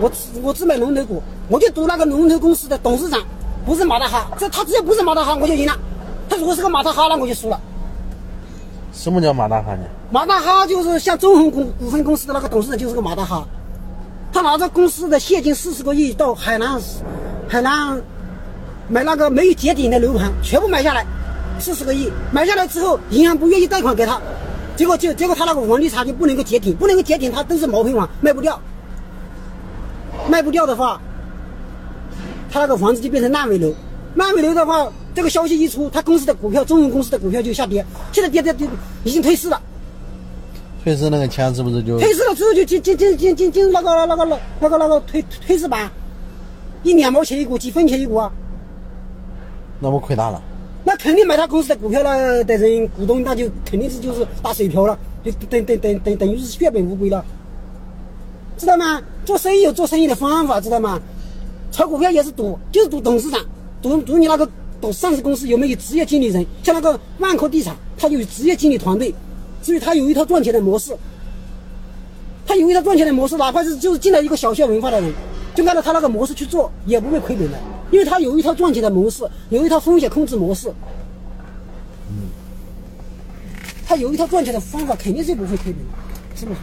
我只我只买龙头股，我就赌那个龙头公司的董事长不是马大哈，这他只要不是马大哈，我就赢了。他如果是个马大哈，那我就输了。什么叫马大哈呢？马大哈就是像中恒股股份公司的那个董事长就是个马大哈，他拿着公司的现金四十个亿到海南，海南买那个没有结顶的楼盘，全部买下来，四十个亿买下来之后，银行不愿意贷款给他，结果就结果他那个房地产就不能够结顶，不能够结顶，他都是毛坯房卖不掉，卖不掉的话，他那个房子就变成烂尾楼，烂尾楼的话。这个消息一出，他公司的股票，中融公司的股票就下跌，现在跌跌跌，已经退市了。退市那个钱是不是就？退市了之后就进进进进进进那个那个那那个那个退退市板，一两毛钱一股，几分钱一股啊？那不亏大了。那肯定买他公司的股票了的人股东，那就肯定是就是打水漂了，就等等等等等于是血本无归了，知道吗？做生意有做生意的方法，知道吗？炒股票也是赌，就是赌董事长，赌赌你那个。上市公司有没有职业经理人？像那个万科地产，他有职业经理团队，所以他有一套赚钱的模式。他有一套赚钱的模式，哪怕是就是进来一个小学文化的人，就按照他那个模式去做，也不会亏本的，因为他有一套赚钱的模式，有一套风险控制模式。嗯，他有一套赚钱的方法，肯定是不会亏本的，是不是？